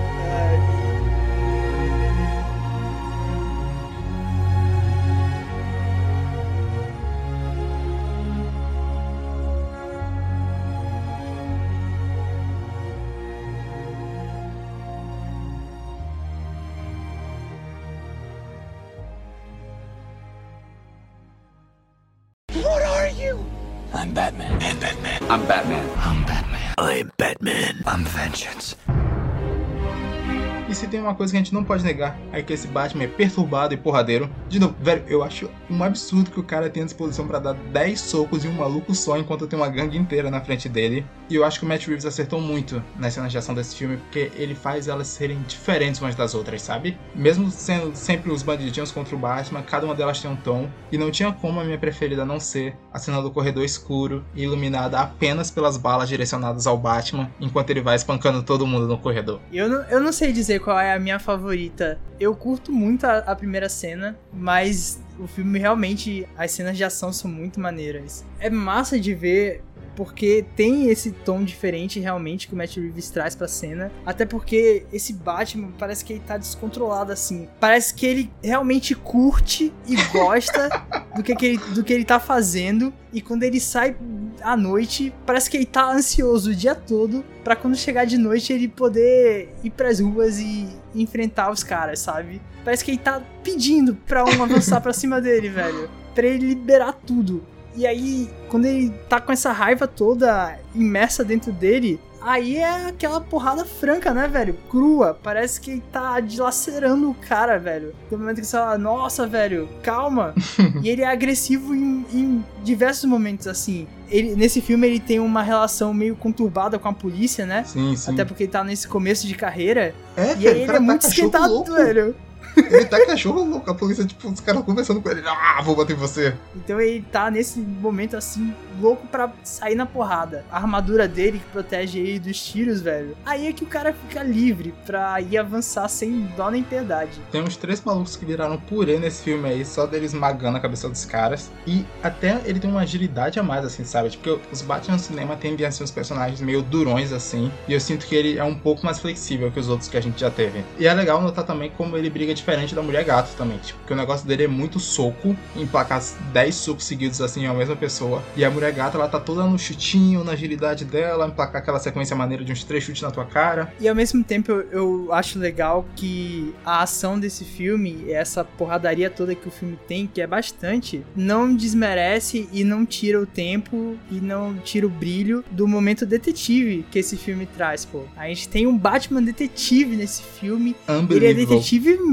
uma coisa que a gente não pode negar, é que esse Batman é perturbado e porradeiro. De novo, velho, eu acho um absurdo que o cara tenha disposição pra dar 10 socos em um maluco só enquanto tem uma gangue inteira na frente dele. E eu acho que o Matt Reeves acertou muito nas cenas de ação desse filme, porque ele faz elas serem diferentes umas das outras, sabe? Mesmo sendo sempre os bandidinhos contra o Batman, cada uma delas tem um tom. E não tinha como a minha preferida não ser a cena do corredor escuro iluminada apenas pelas balas direcionadas ao Batman, enquanto ele vai espancando todo mundo no corredor. Eu não, eu não sei dizer qual é a minha favorita. Eu curto muito a, a primeira cena, mas o filme realmente, as cenas de ação são muito maneiras. É massa de ver porque tem esse tom diferente realmente que o Matt Reeves traz pra cena. Até porque esse Batman parece que ele tá descontrolado assim. Parece que ele realmente curte e gosta <laughs> do, que, que ele, do que ele tá fazendo. E quando ele sai à noite, parece que ele tá ansioso o dia todo pra quando chegar de noite ele poder ir pras ruas e enfrentar os caras, sabe? Parece que ele tá pedindo pra um avançar pra cima dele, velho. Pra ele liberar tudo. E aí, quando ele tá com essa raiva toda imersa dentro dele, aí é aquela porrada franca, né, velho? Crua. Parece que ele tá dilacerando o cara, velho. Tem um momento que você fala, nossa, velho, calma. <laughs> e ele é agressivo em, em diversos momentos, assim. Ele, nesse filme ele tem uma relação meio conturbada com a polícia, né? Sim, sim. Até porque ele tá nesse começo de carreira. É, E aí ele é tá muito esquentado, louco. velho. Ele tá cachorro louco, a polícia, tipo, os caras conversando com ele. Ah, vou bater em você. Então ele tá nesse momento assim, louco pra sair na porrada. A armadura dele que protege ele dos tiros, velho. Aí é que o cara fica livre pra ir avançar sem dó nem piedade. Tem uns três malucos que viraram purê nesse filme aí, só dele esmagando a cabeça dos caras. E até ele tem uma agilidade a mais, assim, sabe? Porque os Batman no cinema tendem a ser uns personagens meio durões, assim. E eu sinto que ele é um pouco mais flexível que os outros que a gente já teve. E é legal notar também como ele briga diferente da Mulher Gato também. Tipo, que o negócio dele é muito soco, emplacar 10 socos seguidos assim em uma mesma pessoa. E a Mulher Gata, ela tá toda no chutinho, na agilidade dela, emplacar aquela sequência maneira de uns três chutes na tua cara. E ao mesmo tempo eu, eu acho legal que a ação desse filme, essa porradaria toda que o filme tem, que é bastante, não desmerece e não tira o tempo e não tira o brilho do momento detetive que esse filme traz, pô. A gente tem um Batman detetive nesse filme. Ele é detetive mesmo,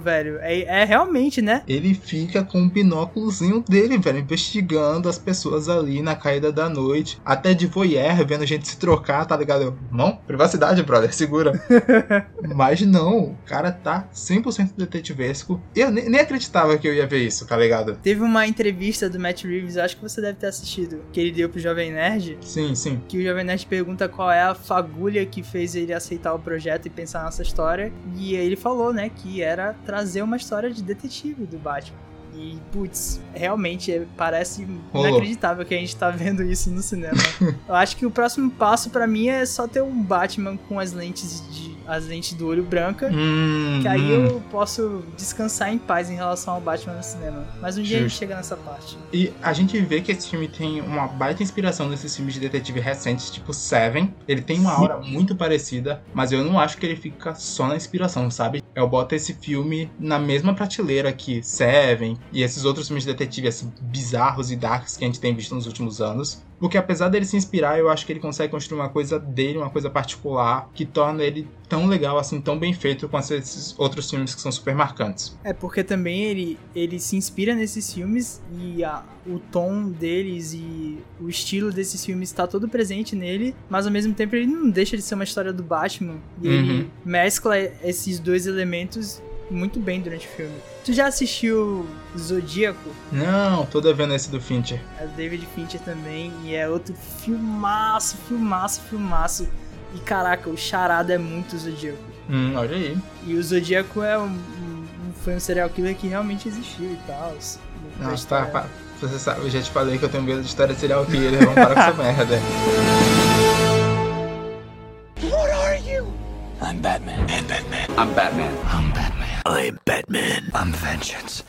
velho. É, é realmente, né? Ele fica com o binóculozinho dele, velho, investigando as pessoas ali na caída da noite. Até de voyeur, vendo gente se trocar, tá ligado? Eu, não, privacidade, brother, segura. <laughs> Mas não, o cara tá 100% detetivesco. Eu nem, nem acreditava que eu ia ver isso, tá ligado? Teve uma entrevista do Matt Reeves, acho que você deve ter assistido, que ele deu pro Jovem Nerd. Sim, sim. Que o Jovem Nerd pergunta qual é a fagulha que fez ele aceitar o projeto e pensar nessa história. E aí ele falou, né, que era trazer uma história de detetive do Batman. E, putz, realmente é- parece inacreditável que a gente tá vendo isso no cinema. <laughs> Eu acho que o próximo passo pra mim é só ter um Batman com as lentes de as lentes do olho branca. Hum, Que aí hum. eu posso descansar em paz em relação ao Batman no cinema. Mas um dia a gente chega nessa parte. E a gente vê que esse filme tem uma baita inspiração nesses filmes de detetive recentes, tipo Seven. Ele tem uma aura muito parecida, mas eu não acho que ele fica só na inspiração, sabe? Eu boto esse filme na mesma prateleira que Seven e esses outros filmes de detetive assim, bizarros e darks que a gente tem visto nos últimos anos. Porque apesar dele se inspirar, eu acho que ele consegue construir uma coisa dele, uma coisa particular, que torna ele tão legal, assim, tão bem feito quanto esses outros filmes que são super marcantes. É, porque também ele, ele se inspira nesses filmes e a, o tom deles e o estilo desses filmes está todo presente nele, mas ao mesmo tempo ele não deixa de ser uma história do Batman. E uhum. ele mescla esses dois elementos muito bem durante o filme. Tu já assistiu Zodíaco? Não, tô devendo esse do Fincher. É David Fincher também, e é outro filmaço, filmaço, filmaço. E caraca, o Charada é muito Zodíaco. Hum, olha aí. E o Zodíaco é um, um, foi um serial killer que realmente existiu e tal. Nossa, tá, pá, você sabe, eu já te falei que eu tenho medo de história de serial killer, vamos parar com essa <laughs> merda. What are you? I'm Batman. I'm Batman. I'm Batman. I'm Batman. I'm Batman. I'm vengeance.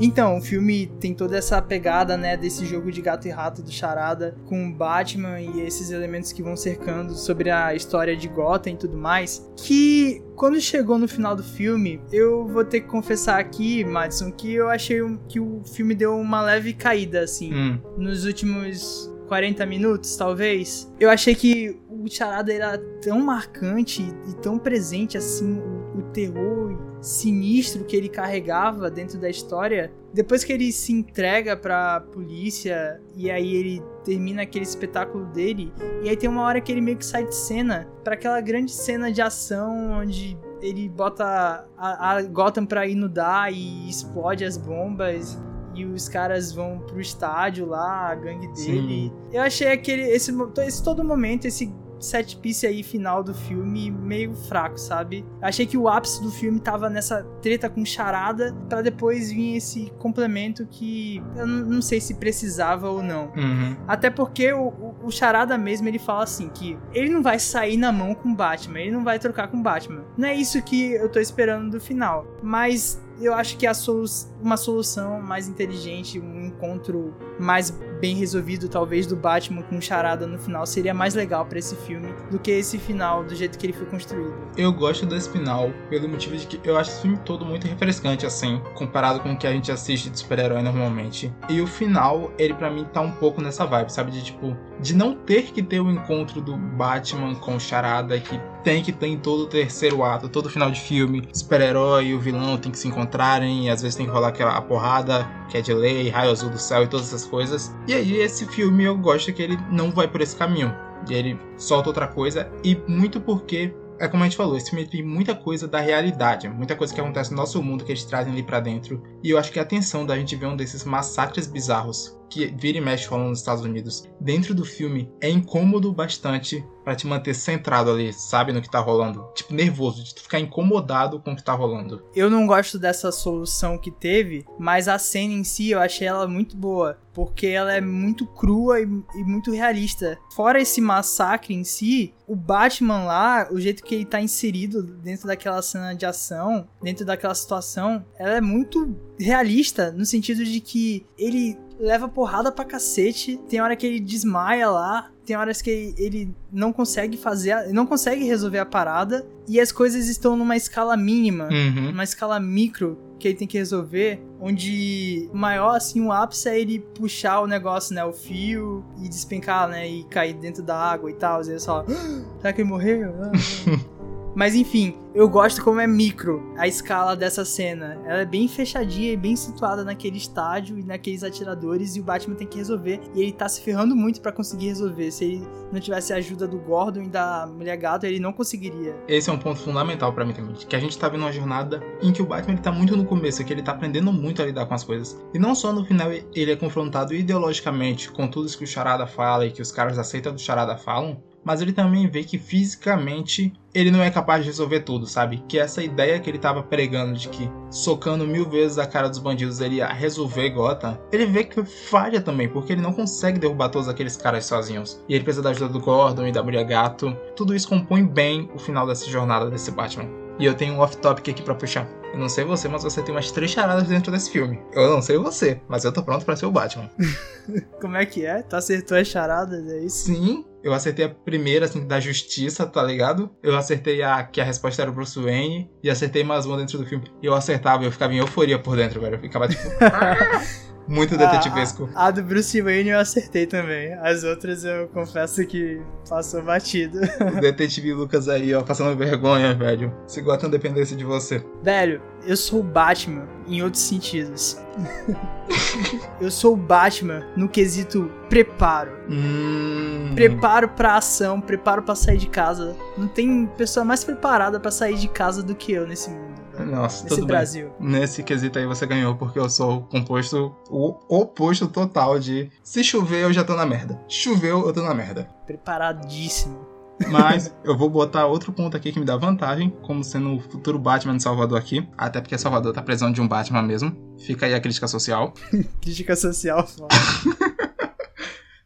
Então, o filme tem toda essa pegada, né, desse jogo de gato e rato do Charada com Batman e esses elementos que vão cercando sobre a história de Gotham e tudo mais, que quando chegou no final do filme, eu vou ter que confessar aqui, Madison, que eu achei que o filme deu uma leve caída, assim, hum. nos últimos 40 minutos, talvez. Eu achei que o Charada era tão marcante e tão presente, assim, o, o terror sinistro que ele carregava dentro da história, depois que ele se entrega pra polícia e aí ele termina aquele espetáculo dele, e aí tem uma hora que ele meio que sai de cena para aquela grande cena de ação onde ele bota a, a Gotham pra inundar e explode as bombas e os caras vão pro estádio lá, a gangue dele. Sim. Eu achei aquele esse, esse todo momento, esse set piece aí final do filme meio fraco, sabe? Achei que o ápice do filme tava nessa treta com charada para depois vir esse complemento que eu não sei se precisava ou não. Uhum. Até porque o, o, o, charada mesmo ele fala assim que ele não vai sair na mão com Batman, ele não vai trocar com Batman. Não é isso que eu tô esperando do final, mas eu acho que a solu uma solução mais inteligente, um encontro mais bem resolvido, talvez, do Batman com charada no final, seria mais legal para esse filme do que esse final, do jeito que ele foi construído. Eu gosto desse final, pelo motivo de que eu acho esse filme todo muito refrescante, assim, comparado com o que a gente assiste de super-herói normalmente. E o final, ele para mim tá um pouco nessa vibe, sabe? De tipo, de não ter que ter o encontro do Batman com charada que tem que ter em todo o terceiro ato, todo final de filme, super-herói e o vilão tem que se encontrarem, e às vezes tem que rolar aquela porrada que é de lei, raio azul do céu e todas essas coisas. E aí esse filme eu gosto que ele não vai por esse caminho. Ele solta outra coisa, e muito porque é como a gente falou, esse filme tem muita coisa da realidade, muita coisa que acontece no nosso mundo que eles trazem ali para dentro. E eu acho que a atenção da gente ver um desses massacres bizarros que vira e mexe falando nos Estados Unidos dentro do filme é incômodo bastante para te manter centrado ali, sabe, no que tá rolando. Tipo, nervoso, de tu ficar incomodado com o que tá rolando. Eu não gosto dessa solução que teve, mas a cena em si eu achei ela muito boa. Porque ela é muito crua e, e muito realista. Fora esse massacre em si, o Batman lá, o jeito que ele tá inserido dentro daquela cena de ação, dentro daquela situação, ela é muito realista, no sentido de que ele leva porrada pra cacete. Tem hora que ele desmaia lá. Tem horas que ele não consegue fazer, não consegue resolver a parada. E as coisas estão numa escala mínima, uhum. numa escala micro que ele tem que resolver, onde o maior, assim, o ápice é ele puxar o negócio, né, o fio e despencar, né, e cair dentro da água e tal, e aí só, <gasps> ah, será que ele morreu? <laughs> Mas enfim, eu gosto como é micro a escala dessa cena. Ela é bem fechadinha e bem situada naquele estádio e naqueles atiradores e o Batman tem que resolver. E ele tá se ferrando muito para conseguir resolver. Se ele não tivesse a ajuda do Gordon e da Mulher Gato, ele não conseguiria. Esse é um ponto fundamental para mim também. Que a gente tá vendo uma jornada em que o Batman ele tá muito no começo, que ele tá aprendendo muito a lidar com as coisas. E não só no final ele é confrontado ideologicamente com tudo isso que o Charada fala e que os caras aceitam do Charada falam, mas ele também vê que fisicamente ele não é capaz de resolver tudo, sabe? Que essa ideia que ele tava pregando de que socando mil vezes a cara dos bandidos ele ia resolver Gotham, ele vê que falha também, porque ele não consegue derrubar todos aqueles caras sozinhos. E ele precisa da ajuda do Gordon e da Mulher Gato. Tudo isso compõe bem o final dessa jornada desse Batman. E eu tenho um off-topic aqui para puxar. Eu não sei você, mas você tem umas três charadas dentro desse filme. Eu não sei você, mas eu tô pronto para ser o Batman. <laughs> Como é que é? Tu acertou as charadas, é isso? Sim, eu acertei a primeira, assim, da justiça, tá ligado? Eu acertei a que a resposta era o Bruce Wayne. E acertei mais uma dentro do filme. E eu acertava eu ficava em euforia por dentro, velho. Eu ficava tipo. <laughs> Muito detetivesco. A, a, do Bruce Wayne eu acertei também. As outras eu confesso que passou batido. O detetive Lucas aí, ó, passando vergonha, velho. Se Gotham dependesse de você. Velho, eu sou o Batman em outros sentidos. <laughs> eu sou o Batman no quesito preparo. Hum... Preparo pra ação, preparo pra sair de casa. Não tem pessoa mais preparada para sair de casa do que eu nesse mundo. Nossa, Nesse tudo Brasil. bem. Nesse quesito aí você ganhou, porque eu sou o composto, o oposto total de se chover eu já tô na merda. Choveu, eu tô na merda. Preparadíssimo. Mas eu vou botar outro ponto aqui que me dá vantagem, como sendo o futuro Batman de Salvador aqui. Até porque Salvador tá precisando de um Batman mesmo. Fica aí a crítica social. <laughs> crítica social, foda. <laughs>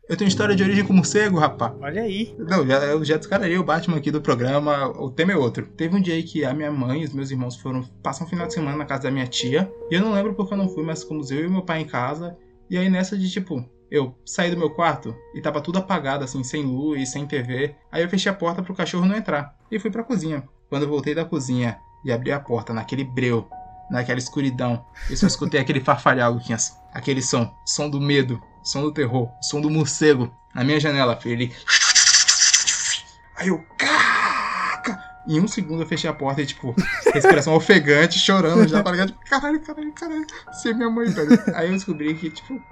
Eu tenho história de origem com morcego, rapá. Olha aí. Não, já, eu já descararei o Batman aqui do programa. O tema é outro. Teve um dia aí que a minha mãe e os meus irmãos foram passar um final de semana na casa da minha tia. E eu não lembro porque eu não fui, mas como eu e meu pai em casa. E aí nessa de tipo, eu saí do meu quarto e tava tudo apagado, assim, sem luz, sem TV. Aí eu fechei a porta pro cachorro não entrar. E fui pra cozinha. Quando eu voltei da cozinha e abri a porta naquele breu, naquela escuridão, eu só escutei <laughs> aquele farfalhar, Luquinhas. Aquele som, som do medo, som do terror, som do morcego na minha janela, filho. Ele. <laughs> Aí eu. Caca! Em um segundo eu fechei a porta e, tipo, respiração ofegante, chorando já, tá ligado? Tipo, caralho, caralho, caralho. Ser é minha mãe, velho. Aí eu descobri que, tipo,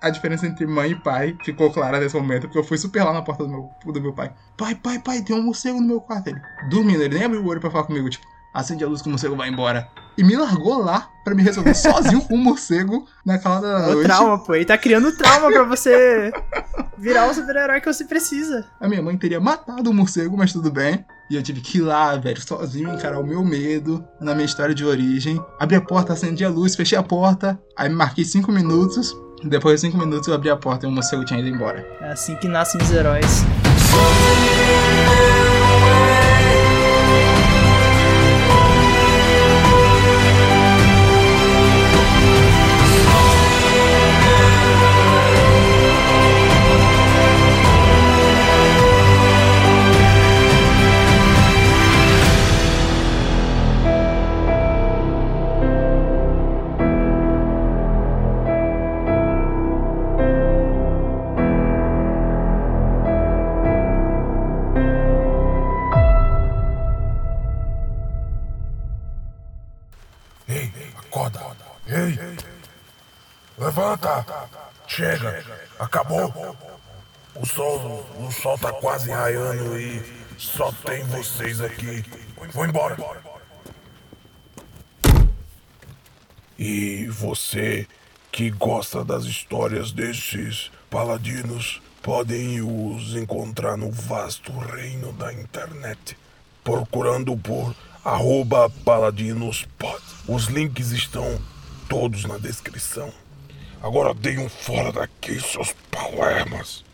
a diferença entre mãe e pai ficou clara nesse momento, porque eu fui super lá na porta do meu, do meu pai. Pai, pai, pai, tem um morcego no meu quarto. Ele, dormindo, ele nem abriu o olho pra falar comigo, tipo, acende a luz que o morcego vai embora. E me largou lá pra me resolver <laughs> sozinho com um morcego na calada da o noite. trauma, pô. Ele tá criando trauma pra você virar o super-herói que você precisa. A minha mãe teria matado o morcego, mas tudo bem. E eu tive que ir lá, velho, sozinho, encarar o meu medo na minha história de origem. Abri a porta, acendi a luz, fechei a porta. Aí me marquei cinco minutos. Depois de cinco minutos eu abri a porta e o morcego tinha ido embora. É assim que nascem os heróis. Sol, tá quase raiando e só tem vocês aqui. Vou embora. E você que gosta das histórias desses paladinos podem os encontrar no vasto reino da internet, procurando por arroba paladinospod. Os links estão todos na descrição. Agora dei um fora daqui, seus palermas.